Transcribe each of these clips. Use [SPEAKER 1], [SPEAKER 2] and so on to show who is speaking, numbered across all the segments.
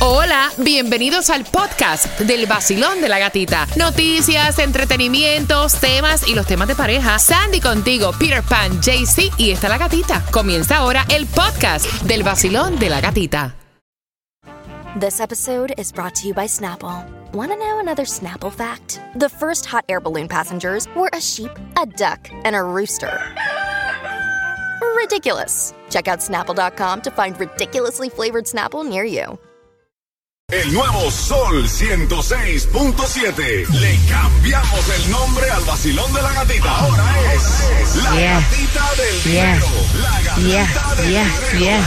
[SPEAKER 1] Hola, bienvenidos al podcast del vacilón de la gatita. Noticias, entretenimientos, temas y los temas de pareja. Sandy contigo, Peter Pan, JC y está la gatita. Comienza ahora el podcast del vacilón de la gatita.
[SPEAKER 2] This episode is brought to you by Snapple. Want to know another Snapple fact? The first hot air balloon passengers were a sheep, a duck, and a rooster. Ridiculous. Check out snapple.com to find ridiculously flavored Snapple near you.
[SPEAKER 3] El nuevo Sol 106.7. Le cambiamos el nombre al vacilón de la gatita. Ahora es la
[SPEAKER 4] Yeah.
[SPEAKER 3] gatita del
[SPEAKER 4] Yeah.
[SPEAKER 3] dinero. La gatita
[SPEAKER 4] Yeah,
[SPEAKER 3] del
[SPEAKER 4] yeah,
[SPEAKER 3] dinero.
[SPEAKER 4] yeah.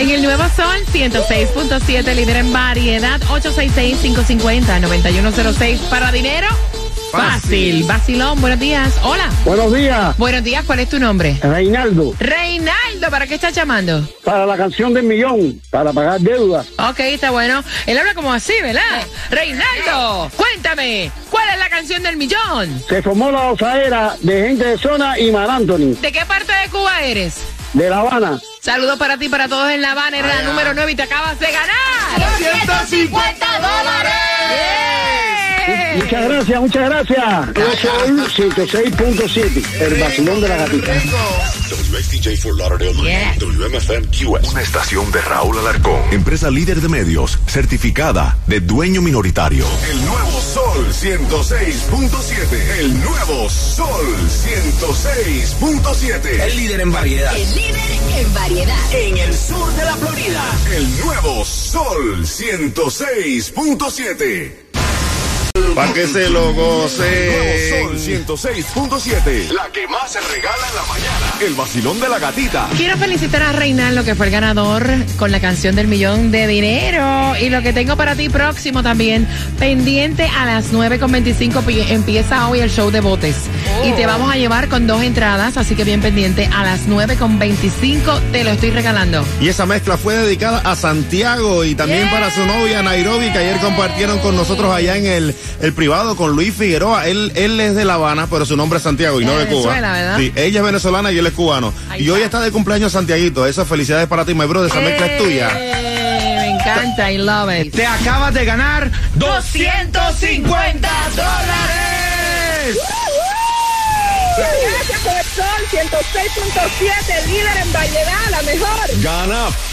[SPEAKER 4] En el Nuevo Sol 106.7, líder en variedad, 866-550-9106. ¿Para dinero? Fácil. Vacilón, buenos días. Hola.
[SPEAKER 5] Buenos días,
[SPEAKER 4] Buenos días, ¿cuál es tu nombre?
[SPEAKER 5] Reinaldo,
[SPEAKER 4] Reinaldo, ¿para qué estás llamando?
[SPEAKER 5] para la canción del millón, para pagar deudas.
[SPEAKER 4] Ok, está bueno. Él habla como así, ¿verdad? Reinaldo, cuéntame, ¿cuál es la canción del millón?
[SPEAKER 5] Se formó la osadera de gente de zona y Mar Anthony,
[SPEAKER 4] ¿De qué parte de Cuba eres?
[SPEAKER 5] de La Habana.
[SPEAKER 4] Saludos para ti, para todos en La Habana, eres la número 9 y te acabas de ganar.
[SPEAKER 1] 150 dólares.
[SPEAKER 5] Muchas gracias, muchas gracias. Yo soy 106.7, el vacilón de la gatita.
[SPEAKER 3] WXDJ for Lauderdale,
[SPEAKER 4] Yeah.
[SPEAKER 3] WMFM QS. Una estación de Raúl Alarcón. Empresa líder de medios, certificada de dueño minoritario. El nuevo Sol 106.7. El nuevo Sol 106.7.
[SPEAKER 6] El líder en variedad.
[SPEAKER 7] El líder en variedad.
[SPEAKER 6] En el sur de la Florida.
[SPEAKER 3] El nuevo Sol 106.7.
[SPEAKER 8] Para que se lo
[SPEAKER 3] El nuevo
[SPEAKER 8] goce.
[SPEAKER 3] Sol 106.7. La que más se regala en la mañana. El vacilón de la gatita.
[SPEAKER 4] Quiero felicitar a Reinaldo, que fue el ganador con la canción del millón de dinero. Y lo que tengo para ti próximo también, pendiente a las 9.25 pi- empieza hoy el show de botes. Y te vamos a llevar con dos entradas, así que bien pendiente, a las 9.25 te lo estoy regalando.
[SPEAKER 8] Y esa mezcla fue dedicada a Santiago y también
[SPEAKER 4] Yeah.
[SPEAKER 8] para su novia Nairobi, que ayer compartieron con nosotros allá en el, el privado con Luis Figueroa. Él, él es de La Habana, pero su nombre es Santiago y no
[SPEAKER 4] De
[SPEAKER 8] Cuba.
[SPEAKER 4] ¿verdad?
[SPEAKER 8] Sí, ella es venezolana y él es cubano.
[SPEAKER 4] Ahí
[SPEAKER 8] y hoy
[SPEAKER 4] está.
[SPEAKER 8] está de cumpleaños Santiaguito. Esas felicidades para ti, my brother. Esa mezcla es tuya.
[SPEAKER 4] ¡Eh! Me encanta, I love it.
[SPEAKER 6] Te acabas de ganar
[SPEAKER 4] 250 dólares.
[SPEAKER 9] Gracias por el sol 106.7, líder en variedad, la mejor.
[SPEAKER 3] Gana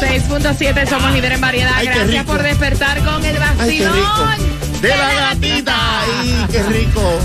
[SPEAKER 5] 106.7,
[SPEAKER 4] somos líder en variedad.
[SPEAKER 8] Ay,
[SPEAKER 4] Gracias por despertar con el vacilón.
[SPEAKER 8] De la gatita. Ay, qué rico.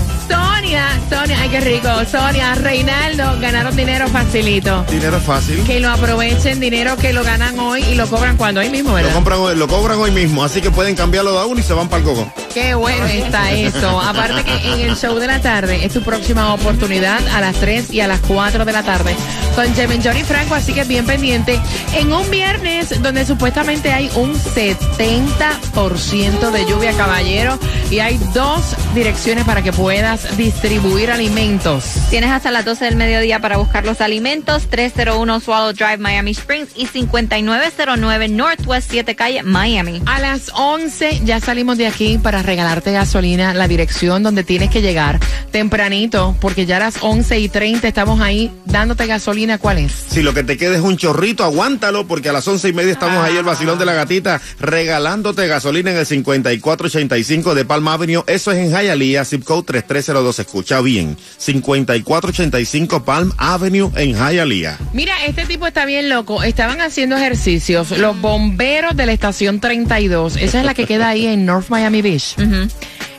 [SPEAKER 4] Sonia, Sonia, ay qué rico. Sonia, Reinaldo, ganaron dinero facilito.
[SPEAKER 8] Dinero fácil.
[SPEAKER 4] Que lo aprovechen, dinero que lo ganan hoy y lo cobran cuando hoy mismo,
[SPEAKER 8] Lo
[SPEAKER 4] ¿verdad?
[SPEAKER 8] compran hoy, lo cobran hoy mismo, así que pueden cambiarlo de uno y se van para el coco.
[SPEAKER 4] Qué bueno está eso. Aparte que en el show de la tarde es tu próxima oportunidad a las 3 y a las 4 de la tarde con Jemen Johnny Franco, así que bien pendiente. En un viernes donde supuestamente hay un 70% de lluvia, caballero, y hay dos direcciones para que puedas distribuir alimentos.
[SPEAKER 10] Tienes hasta las 12 del mediodía para buscar los alimentos. 301 Swallow Drive, Miami Springs y 5909 Northwest 7 Calle, Miami.
[SPEAKER 4] A las 11 ya salimos de aquí para regalarte gasolina, la dirección donde tienes que llegar tempranito, porque ya a las 11 y 30 estamos ahí dándote gasolina. ¿Cuál es?
[SPEAKER 8] Si lo que te queda es un chorrito, aguántalo, porque a las once y media estamos ahí el vacilón de la gatita regalándote gasolina en el 5485 de Palm Avenue. Eso es en Hialeah, zip code 3302. Escucha bien. 5485 Palm Avenue en Hialeah.
[SPEAKER 4] Mira, este tipo está bien loco. Estaban haciendo ejercicios los bomberos de la estación 32. Esa es la que queda ahí en North Miami Beach.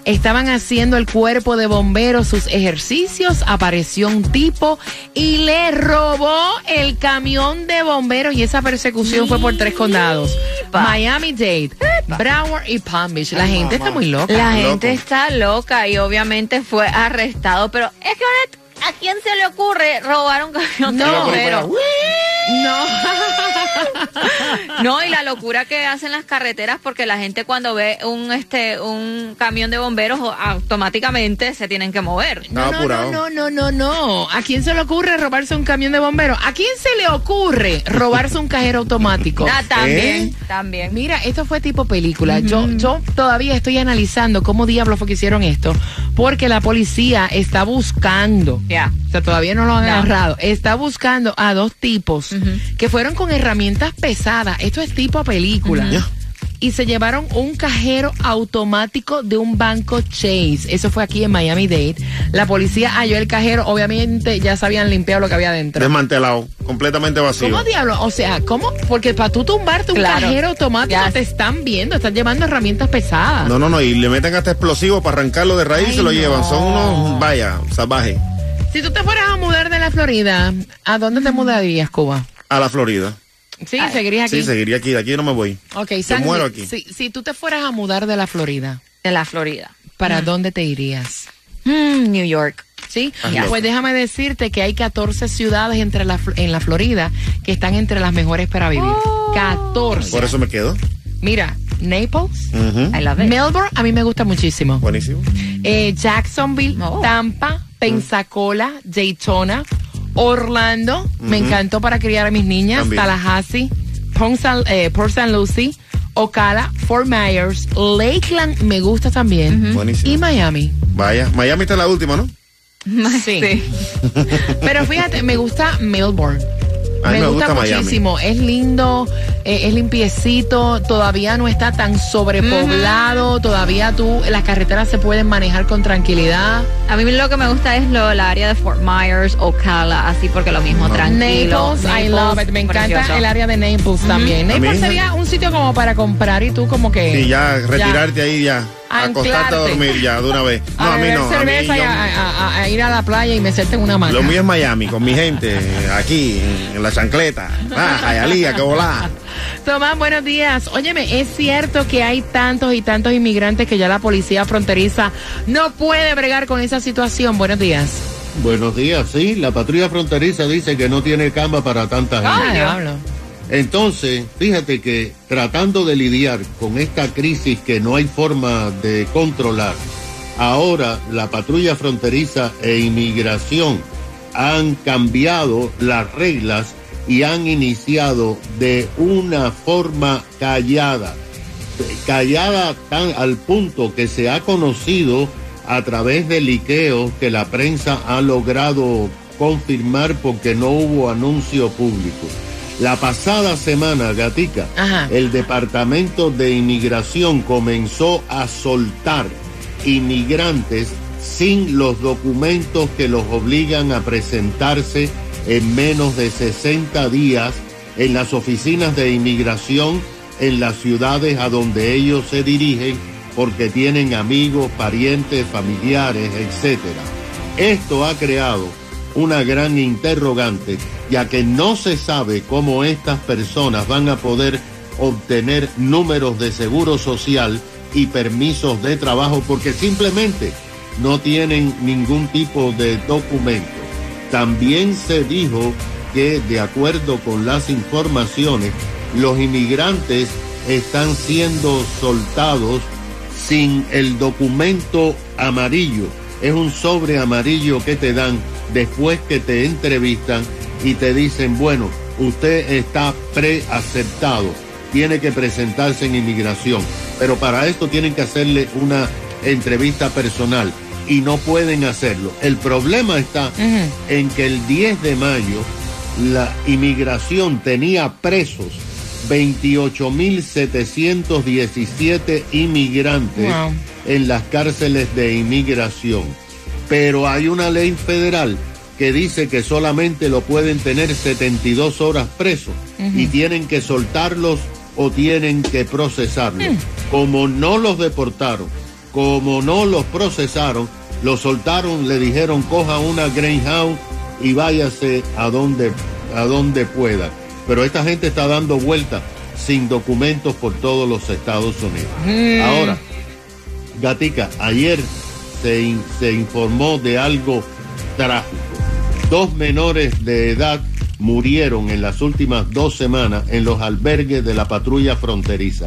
[SPEAKER 4] Estaban haciendo el cuerpo de bomberos sus ejercicios, apareció un tipo y le robó el camión de bomberos y esa persecución fue por tres condados. Miami-Dade, Broward y Palm Beach. La gente está muy loca.
[SPEAKER 10] La gente está loca y obviamente fue arrestado, pero es que ahora, ¿a quién se le ocurre robar un camión de
[SPEAKER 4] No,
[SPEAKER 10] bomberos?
[SPEAKER 4] No.
[SPEAKER 10] No, y la locura que hacen las carreteras porque la gente cuando ve un este un camión de bomberos automáticamente se tienen que mover.
[SPEAKER 4] No,
[SPEAKER 8] apurado.
[SPEAKER 4] no, no, no, no, no. ¿A quién se le ocurre robarse un camión de bomberos? ¿A quién se le ocurre robarse un cajero automático?
[SPEAKER 10] Ah, también,
[SPEAKER 8] ¿Eh?
[SPEAKER 10] también.
[SPEAKER 4] Mira, esto fue tipo película. Yo, yo todavía estoy analizando cómo diablos fue que hicieron esto, porque la policía está buscando.
[SPEAKER 10] Ya.
[SPEAKER 4] O sea, todavía no lo han
[SPEAKER 10] No.
[SPEAKER 4] agarrado. Está buscando a dos tipos que fueron con herramientas pesadas. Esto es tipo película. Y se llevaron un cajero automático de un banco Chase. Eso fue aquí en Miami Dade. La policía halló el cajero. Obviamente ya se habían limpiado lo que había dentro.
[SPEAKER 8] Desmantelado, completamente vacío.
[SPEAKER 4] ¿Cómo diablos? O sea, ¿cómo? Porque para tú tumbarte un
[SPEAKER 10] Claro.
[SPEAKER 4] cajero automático te están viendo, están llevando herramientas pesadas.
[SPEAKER 8] No, no, no, y le meten hasta explosivos para arrancarlo de raíz y se lo
[SPEAKER 4] no.
[SPEAKER 8] llevan. Son unos, vaya, salvajes.
[SPEAKER 4] Si tú te fueras a mudar de la Florida, ¿a dónde te mudarías, Cuba?
[SPEAKER 8] A la Florida.
[SPEAKER 4] Sí, seguirías aquí.
[SPEAKER 8] Sí, seguiría aquí. De aquí no me voy.
[SPEAKER 4] Ok, Sandy,
[SPEAKER 8] muero aquí.
[SPEAKER 4] Si, si tú te fueras a mudar de la Florida,
[SPEAKER 10] De la Florida.
[SPEAKER 4] ¿para dónde te irías?
[SPEAKER 10] Mm, New York.
[SPEAKER 4] Sí,
[SPEAKER 8] Ah,
[SPEAKER 4] pues déjame decirte que hay 14 ciudades entre la, en la Florida que están entre las mejores para vivir. 14.
[SPEAKER 8] Por eso me quedo.
[SPEAKER 4] Mira, Naples.
[SPEAKER 10] I love it.
[SPEAKER 4] Melbourne, a mí me gusta muchísimo.
[SPEAKER 8] Buenísimo.
[SPEAKER 4] Eh, Jacksonville,
[SPEAKER 10] Oh.
[SPEAKER 4] Tampa, Pensacola, Daytona, Orlando, me encantó para criar a mis niñas,
[SPEAKER 8] También.
[SPEAKER 4] Tallahassee, Port San, eh, Port St. Lucie, Ocala, Fort Myers, Lakeland me gusta también
[SPEAKER 8] Buenísimo.
[SPEAKER 4] y Miami.
[SPEAKER 8] Vaya, Miami está en la última, ¿no?
[SPEAKER 4] Sí. Pero fíjate, me gusta Melbourne.
[SPEAKER 8] A mí me gusta
[SPEAKER 4] muchísimo, es lindo, eh, es limpiecito, todavía no está tan sobrepoblado, todavía tú, las carreteras se pueden manejar con tranquilidad.
[SPEAKER 10] A mí lo que me gusta es lo, la área de Fort Myers, Ocala, así porque lo mismo, tranquilo.
[SPEAKER 4] Naples, I love it. Me encanta
[SPEAKER 10] precioso.
[SPEAKER 4] el área de Naples también. Naples sería un sitio como para comprar y tú como que...
[SPEAKER 8] Sí, ya, retirarte ahí ya. Acostarte a dormir ya, de una vez. No,
[SPEAKER 4] a,
[SPEAKER 8] a mí no. A mí,
[SPEAKER 4] cerveza y
[SPEAKER 8] yo-
[SPEAKER 4] a, a- a- a ir a la playa y meterte en una hamaca.
[SPEAKER 8] lo mío es Miami, con mi gente, aquí, en, la chancleta. Ah, Jayalía, que volá.
[SPEAKER 4] Tomás, buenos días. Óyeme, ¿es cierto que hay tantos y tantos inmigrantes que ya la policía fronteriza no puede bregar con esa situación? Buenos días.
[SPEAKER 11] Buenos días, sí, la patrulla fronteriza dice que no tiene cama para tanta gente.
[SPEAKER 4] Diablo.
[SPEAKER 11] Entonces, fíjate que tratando de lidiar con esta crisis que no hay forma de controlar, ahora la patrulla fronteriza e inmigración han cambiado las reglas y han iniciado de una forma callada, callada tan al punto que se ha conocido a través de liqueos que la prensa ha logrado confirmar porque no hubo anuncio público. La pasada semana, Gatica,
[SPEAKER 4] Ajá.
[SPEAKER 11] el Departamento de Inmigración comenzó a soltar inmigrantes sin los documentos que los obligan a presentarse en menos de 60 días en las oficinas de inmigración en las ciudades a donde ellos se dirigen porque tienen amigos, parientes, familiares, etc. Esto ha creado una gran interrogante, ya que no se sabe cómo estas personas van a poder obtener números de seguro social y permisos de trabajo porque simplemente no tienen ningún tipo de documento. También se dijo que de acuerdo con las informaciones, los inmigrantes están siendo soltados sin el documento amarillo. Es un sobre amarillo que te dan después que te entrevistan y te dicen, bueno, usted está preaceptado, tiene que presentarse en inmigración, pero para esto tienen que hacerle una entrevista personal y no pueden hacerlo. El problema está en que el 10 de mayo la inmigración tenía presos 28.717 inmigrantes
[SPEAKER 4] Wow.
[SPEAKER 11] en las cárceles de inmigración. Pero hay una ley federal que dice que solamente lo pueden tener 72 horas presos y tienen que soltarlos o tienen que procesarlos. Como no los deportaron, como no los procesaron, los soltaron, le dijeron coja una Greyhound y váyase a donde, a donde pueda. Pero esta gente está dando vueltas sin documentos por todos los Estados Unidos. Ahora, Gatica, ayer se, in- se informó de algo trágico. Dos menores de edad murieron en las últimas dos semanas en los albergues de la patrulla fronteriza.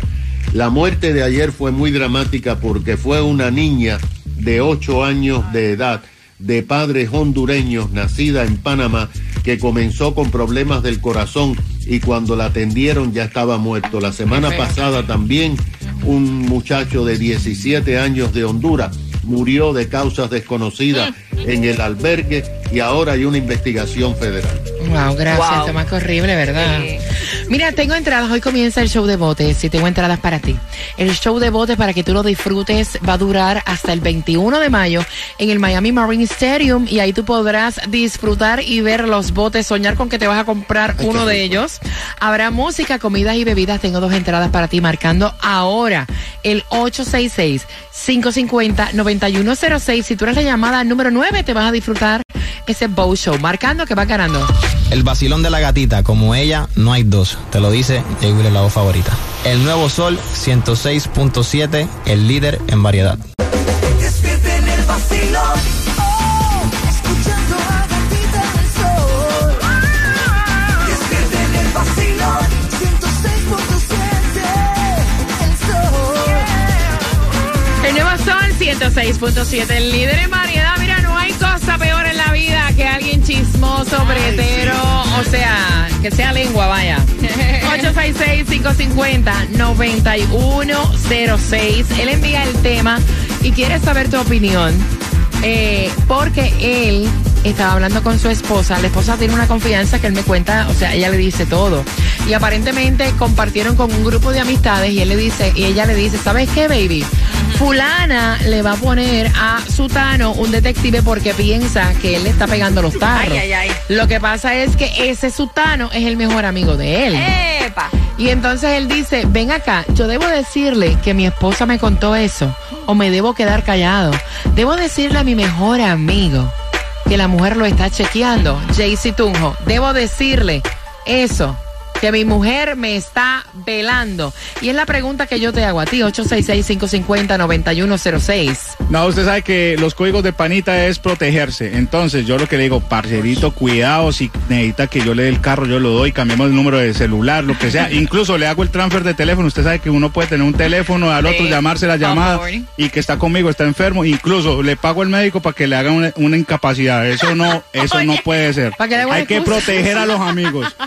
[SPEAKER 11] La muerte de ayer fue muy dramática porque fue una niña de 8 años de edad de padres hondureños nacida en Panamá que comenzó con problemas del corazón y cuando la atendieron ya estaba muerto. La semana pasada también un muchacho de 17 años de Honduras murió de causas desconocidas en el albergue y ahora hay una investigación federal.
[SPEAKER 4] Wow, gracias.
[SPEAKER 10] Wow.
[SPEAKER 4] Que horrible, ¿verdad?
[SPEAKER 10] Sí.
[SPEAKER 4] Mira, tengo entradas. Hoy comienza el show de botes y tengo entradas para ti. El show de botes para que tú lo disfrutes va a durar hasta el 21 de mayo en el Miami Marine Stadium y ahí tú podrás disfrutar y ver los botes, soñar con que te vas a comprar uno de ellos. Habrá música, comidas y bebidas. Tengo dos entradas para ti marcando ahora el 866-550-9106. Si tú eres la llamada número 9, te vas a disfrutar ese bow show. Marcando que va ganando.
[SPEAKER 12] El vacilón de la gatita, como ella, no hay dos. Te lo dice Jay Wheeler, la voz favorita. El nuevo Sol 106.7, el líder en variedad.
[SPEAKER 6] Despierten el vacilón. Escuchando a Gatita del Sol. Despierten el vacilón. 106.7. El Sol.
[SPEAKER 4] El nuevo Sol 106.7, el líder en variedad. Bretero, o sea, que sea lengua, vaya. 866-550-9106. Él envía el tema y quiere saber tu opinión. eh, porque él estaba hablando con su esposa. La esposa tiene una confianza que él me cuenta, o sea, ella le dice todo. Y aparentemente compartieron con un grupo de amistades y él le dice, y ella le dice, ¿sabes qué, baby? Fulana le va a poner a Sutano un detective porque piensa que él le está pegando los tarros.
[SPEAKER 10] Ay, ay, ay.
[SPEAKER 4] Lo que pasa es que ese Sutano es el mejor amigo de él.
[SPEAKER 10] ¡Epa!
[SPEAKER 4] Y entonces él dice, ven acá, yo debo decirle que mi esposa me contó eso o me debo quedar callado. Debo decirle a mi mejor amigo que la mujer lo está chequeando. Jaycee Tunjo, debo decirle eso. Que mi mujer me está velando. Y es la pregunta que yo te hago a ti, 866-550-9106.
[SPEAKER 13] No, usted sabe que los códigos de panita es protegerse. Entonces, yo lo que le digo, parcerito, cuidado, si necesita que yo le dé el carro, yo lo doy, cambiemos el número de celular, lo que sea. Incluso le hago el transfer de teléfono. Usted sabe que uno puede tener un teléfono, al otro
[SPEAKER 10] Sí.
[SPEAKER 13] llamarse la llamada y que está conmigo, está enfermo. Incluso le pago al médico para que le haga una, una incapacidad. Eso no, eso no puede ser.
[SPEAKER 4] ¿Para qué le hago
[SPEAKER 13] Hay que proteger a los amigos.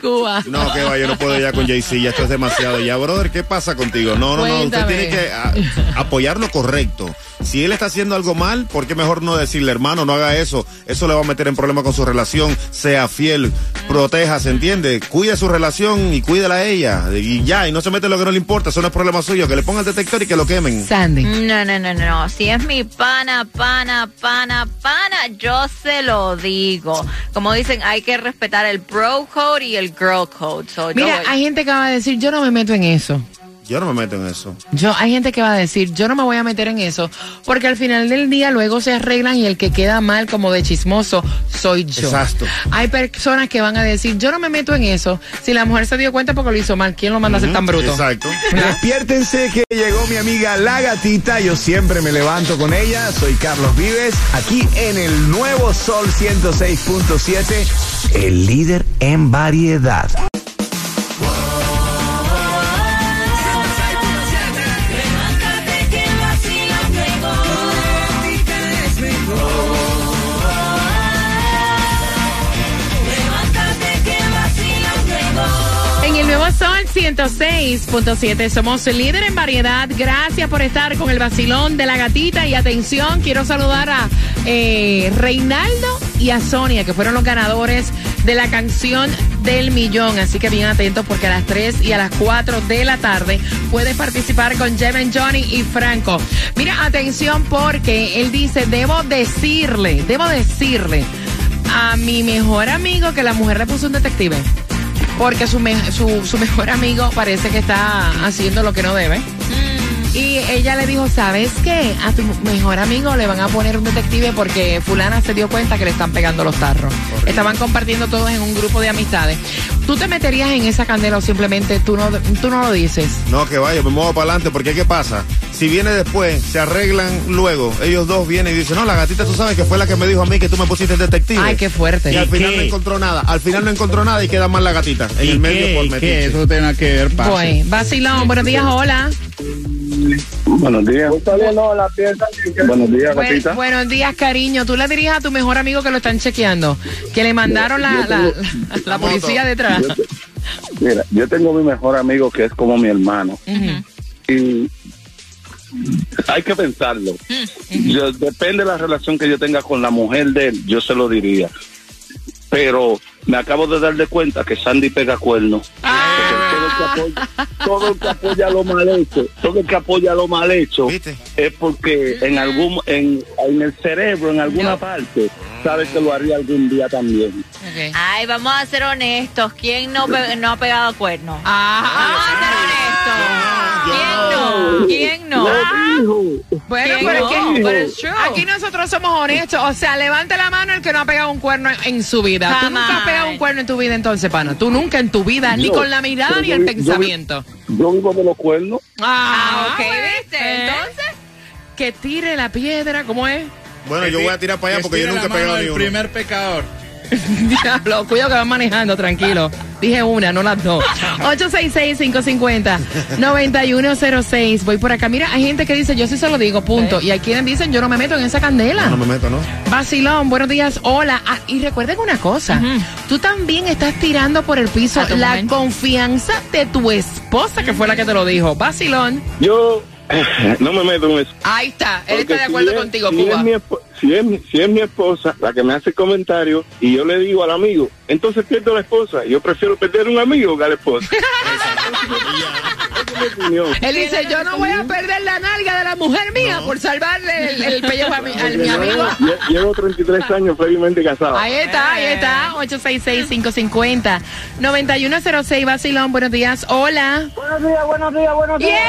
[SPEAKER 4] Cuba.
[SPEAKER 8] No, que va, yo no puedo ya con Jay-Z, ya esto es demasiado. Ya, brother, ¿qué pasa contigo? No, no, no, usted tiene que a- apoyar lo correcto. Si él está haciendo algo mal, ¿por qué mejor no decirle, hermano, no haga eso? Eso le va a meter en problemas con su relación. Sea fiel, proteja, ¿se entiende? Cuide su relación y cuídela a ella. Y ya, y no se mete en lo que no le importa, eso no es problema suyo. Que le ponga el detector y que lo quemen.
[SPEAKER 4] Sandy.
[SPEAKER 10] No, no, no, no. Si es mi pana, pana, pana, pana, yo se lo digo. Como dicen, hay que respetar el bro code y el girl code. So, yo
[SPEAKER 4] Mira,
[SPEAKER 10] voy-
[SPEAKER 4] hay gente que va a decir, yo no me meto en eso.
[SPEAKER 8] Yo no me meto en eso.
[SPEAKER 4] Yo, hay gente que va a decir, yo no me voy a meter en eso, porque al final del día luego se arreglan y el que queda mal como de chismoso soy yo.
[SPEAKER 8] Exacto.
[SPEAKER 4] Hay personas que van a decir, yo no me meto en eso. Si la mujer se dio cuenta porque lo hizo mal, ¿quién lo manda a ser tan bruto?
[SPEAKER 8] Exacto.
[SPEAKER 14] Despiértense que llegó mi amiga La Gatita. Yo siempre me levanto con ella. Soy Carlos Vives, aquí en el nuevo Sol 106.7, el líder en variedad.
[SPEAKER 4] 106.7 somos el líder en variedad. Gracias por estar con el vacilón de la gatita. Y atención, quiero saludar a eh, Reinaldo y a Sonia, que fueron los ganadores de la canción del millón. Así que bien atentos porque a las 3 y a las 4 de la tarde puedes participar con Jeven, Johnny y Franco. Mira, atención porque él dice, debo decirle, debo decirle a mi mejor amigo que la mujer le puso un detective. Porque su, me- su, su mejor amigo parece que está haciendo lo que no debe. Y ella le dijo, ¿sabes qué? A tu mejor amigo le van a poner un detective porque fulana se dio cuenta que le están pegando los tarros. Estaban compartiendo todos en un grupo de amistades. ¿Tú te meterías en esa candela o simplemente tú no, tú no lo dices?
[SPEAKER 8] No, que vaya, me muevo para adelante, porque ¿qué pasa? Si viene después, se arreglan luego, ellos dos vienen y dicen, no, la gatita tú sabes que fue la que me dijo a mí que tú me pusiste el detective.
[SPEAKER 4] Ay, qué fuerte.
[SPEAKER 8] Y al
[SPEAKER 4] ¿Y
[SPEAKER 8] final
[SPEAKER 4] qué?
[SPEAKER 8] no encontró nada, al final no encontró nada y queda mal la gatita en
[SPEAKER 13] ¿Y
[SPEAKER 8] el medio
[SPEAKER 13] qué?
[SPEAKER 8] por
[SPEAKER 13] ¿Y
[SPEAKER 8] metiche.
[SPEAKER 13] qué? Eso tiene que ver, parce.
[SPEAKER 4] Voy. Vacilón, buenos días, hola.
[SPEAKER 5] Buenos días. Buenos días,
[SPEAKER 4] Buen- buenos días, cariño. ¿Tú le dirías a tu mejor amigo que lo están chequeando? Que le mandaron la, la, la- la policía detrás.
[SPEAKER 5] Yo te- Mira, yo tengo mi mejor amigo que es como mi hermano. Y hay que pensarlo. Yo- depende de la relación que yo tenga con la mujer de él, yo se lo diría. Pero me acabo de dar de cuenta que Sandy pega cuernos. Todo el que apoya- Todo el que apoya lo mal hecho, todo el que apoya lo mal hecho es porque en algún en, en el cerebro, en alguna parte, sabe que lo haría algún día también.
[SPEAKER 10] Ay, vamos a ser honestos. ¿Quién no, pe- no ha pegado cuernos?
[SPEAKER 4] Ah,
[SPEAKER 10] vamos a ser honestos. ¿Quién no? ¿Quién no?
[SPEAKER 4] Bueno,
[SPEAKER 10] ¿Quién
[SPEAKER 4] pero
[SPEAKER 10] no?
[SPEAKER 4] es que aquí nosotros somos honestos. O sea, levante la mano el que no ha pegado un cuerno en su vida. Tú nunca has pegado un cuerno en tu vida entonces, pana. Tú nunca en tu vida, ni con la mirada ni el
[SPEAKER 5] yo
[SPEAKER 4] pensamiento.
[SPEAKER 5] Yo vivo de los cuernos.
[SPEAKER 4] Ah,
[SPEAKER 10] ok, ¿viste?
[SPEAKER 4] Entonces, que tire la piedra, ¿cómo es?
[SPEAKER 8] Bueno, yo voy a tirar para allá porque yo nunca he pegado ni
[SPEAKER 13] el
[SPEAKER 8] uno.
[SPEAKER 13] primer pecador.
[SPEAKER 4] Diablo, cuidado que van manejando, tranquilo. Dije una, no las dos. 866-550-9106. Voy por acá. Mira, hay gente que dice, yo sí se lo digo, punto. Y hay quienes dicen, yo no me meto en esa candela.
[SPEAKER 8] No me meto, ¿no?
[SPEAKER 4] Vacilón, buenos días, hola. Ah, y recuerden una cosa, tú también estás tirando por el piso la confianza de tu esposa, que fue la que te lo dijo. Vacilón.
[SPEAKER 5] Yo no me meto en eso.
[SPEAKER 4] Ahí está, él está de acuerdo
[SPEAKER 5] si es-
[SPEAKER 4] contigo,
[SPEAKER 5] si
[SPEAKER 4] Cuba.
[SPEAKER 5] Es mi espo- si, es, mi- si es mi esposa la que me hace comentarios y yo le digo al amigo, entonces pierdo a la esposa. Yo prefiero perder un amigo que a la esposa.
[SPEAKER 4] Él dice, yo no voy a perder la nalga de la mujer mía por salvarle el, el pellejo a mi, a mi amigo.
[SPEAKER 5] Lle- Llevo 33 años felizmente casado.
[SPEAKER 4] Ahí está, ahí está, 866-550-9106, Vacilón, buenos días, hola.
[SPEAKER 9] Buenos días, buenos días, buenos días.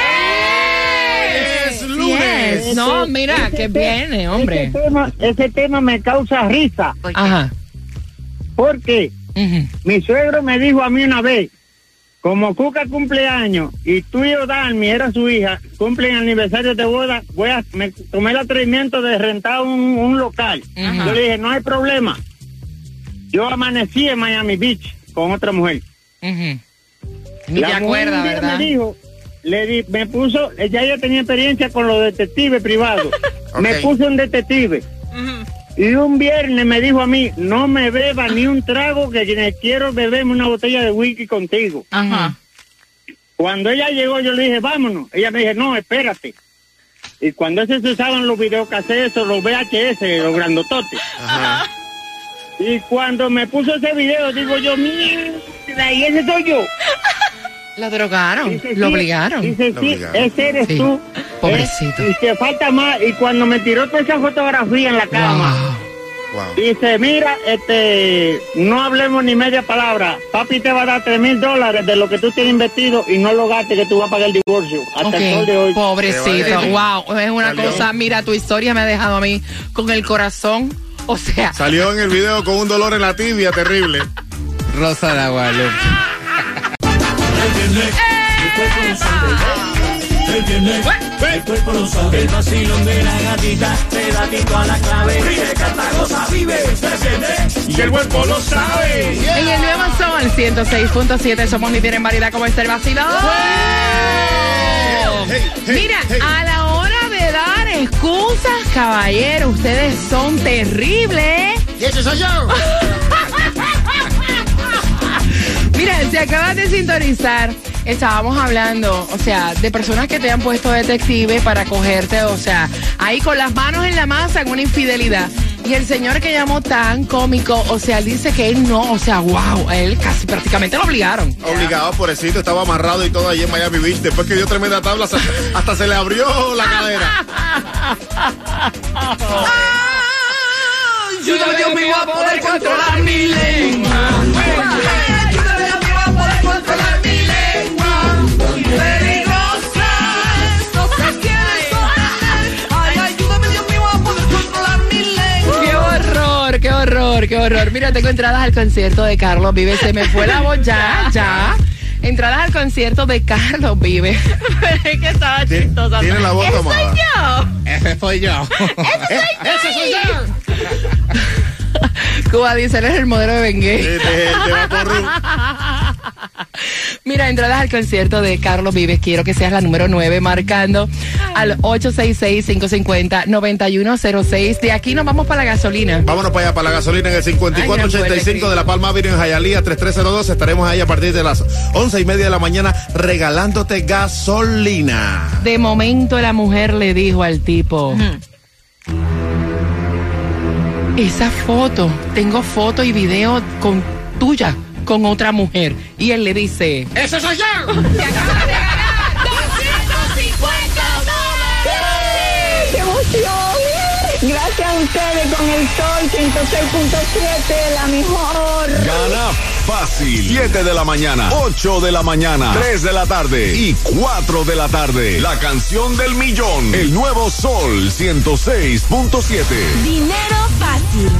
[SPEAKER 4] Es. No, mira, que viene, hombre.
[SPEAKER 9] Ese tema, ese tema me causa risa.
[SPEAKER 4] Ajá.
[SPEAKER 9] Porque mi suegro me dijo a mí una vez, como Cuca cumpleaños y tú y Odalmi era su hija, cumplen aniversario de boda, voy a, me tomé el atrevimiento de rentar un, un local. Yo le dije, no hay problema. Yo amanecí en Miami Beach con otra mujer.
[SPEAKER 4] Ni
[SPEAKER 9] La
[SPEAKER 4] te acuerdas.
[SPEAKER 9] Me dijo, le di, me puso, ella ya tenía experiencia con los detectives privados. Me puso un detective. Y un viernes me dijo a mí, no me beba ni un trago que quiero beberme una botella de whisky contigo.
[SPEAKER 10] Ajá.
[SPEAKER 9] Cuando ella llegó yo le dije, vámonos. Ella me dijo, no, espérate. Y cuando ese se usaban los videocassettes, los VHS, los grandototes. Y cuando me puso ese video, digo yo, mierda, y ese soy yo.
[SPEAKER 4] Lo drogaron,
[SPEAKER 9] Dice,
[SPEAKER 4] lo obligaron.
[SPEAKER 9] Dice,
[SPEAKER 4] Lo
[SPEAKER 9] sí,
[SPEAKER 4] obligaron.
[SPEAKER 9] ese eres
[SPEAKER 4] Sí.
[SPEAKER 9] tú.
[SPEAKER 4] Pobrecito.
[SPEAKER 9] Eh, y te falta más. Y cuando me tiró toda esa fotografía en la cama, dice, mira, este, no hablemos ni media palabra. Papi te va a dar tres mil dólares de lo que tú tienes invertido y no lo gastes que tú vas a pagar el divorcio. Hasta el sol de hoy.
[SPEAKER 4] Pobrecito, wow, es una
[SPEAKER 8] Salió.
[SPEAKER 4] cosa, mira, tu historia me ha dejado a mí con el corazón, o sea,
[SPEAKER 8] Salió en el video con un dolor en la tibia terrible.
[SPEAKER 13] Rosa de Guadalupe.
[SPEAKER 6] El viernes, el cuerpo lo sabe. El vacilón de la gatita, pedatito a la clave. Ríe, canta, goza, vive. El viernes, y el cuerpo lo sabe.
[SPEAKER 4] en el nuevo Sol 106.7 somos líder en variedad como está el vacilón. Mira, a la hora de dar excusas, caballeros, ustedes son terribles.
[SPEAKER 6] Y ese soy yo.
[SPEAKER 4] si acabas de sintonizar, estábamos hablando, o sea, de personas que te han puesto detective para cogerte, o sea, ahí con las manos en la masa en una infidelidad. Y el señor que llamó tan cómico, o sea, él dice que él no, o sea, wow, a él casi prácticamente lo obligaron.
[SPEAKER 8] Obligado, pobrecito, estaba amarrado y todo allí en Miami Beach. Después que dio tremenda tabla, hasta- hasta se le abrió la cadera.
[SPEAKER 6] Ayúdame Dios mío a poder controlar mi lengua.
[SPEAKER 4] Horror. Mira, tengo entradas al concierto de Carlos Vive. Se me fue la voz ya, ya. Entradas al concierto de Carlos Vive.
[SPEAKER 10] Es que estaba chistosa.
[SPEAKER 8] tiene la voz
[SPEAKER 10] ¿Ese
[SPEAKER 8] tomada.
[SPEAKER 10] soy yo?
[SPEAKER 13] Ese soy yo.
[SPEAKER 10] ¡Ese soy yo!
[SPEAKER 4] Cuba dice, eres el modelo de Bengué.
[SPEAKER 8] De- de- de Vaporru.
[SPEAKER 4] Mira, entradas al concierto de Carlos Vives. Quiero que seas la número 9 marcando al 866-550-9106. De aquí nos vamos para la gasolina.
[SPEAKER 8] Vámonos para allá, para la gasolina en el 5485 de la Palma Avenue en Jayalía 3302. Estaremos ahí a partir de las once y media de la mañana regalándote gasolina.
[SPEAKER 4] De momento la mujer le dijo al tipo, esa foto, tengo foto y video con tuya, con otra mujer. Y él le dice,
[SPEAKER 6] ¡Ese soy yo!
[SPEAKER 15] ¡Qué emoción! Gracias a ustedes con el Sol 106.7, la mejor.
[SPEAKER 3] Gana fácil. 7 de la mañana, 8 de la mañana, 3 de la tarde y 4 de la tarde. La canción del millón. El nuevo Sol 106.7.
[SPEAKER 7] Dinero fácil.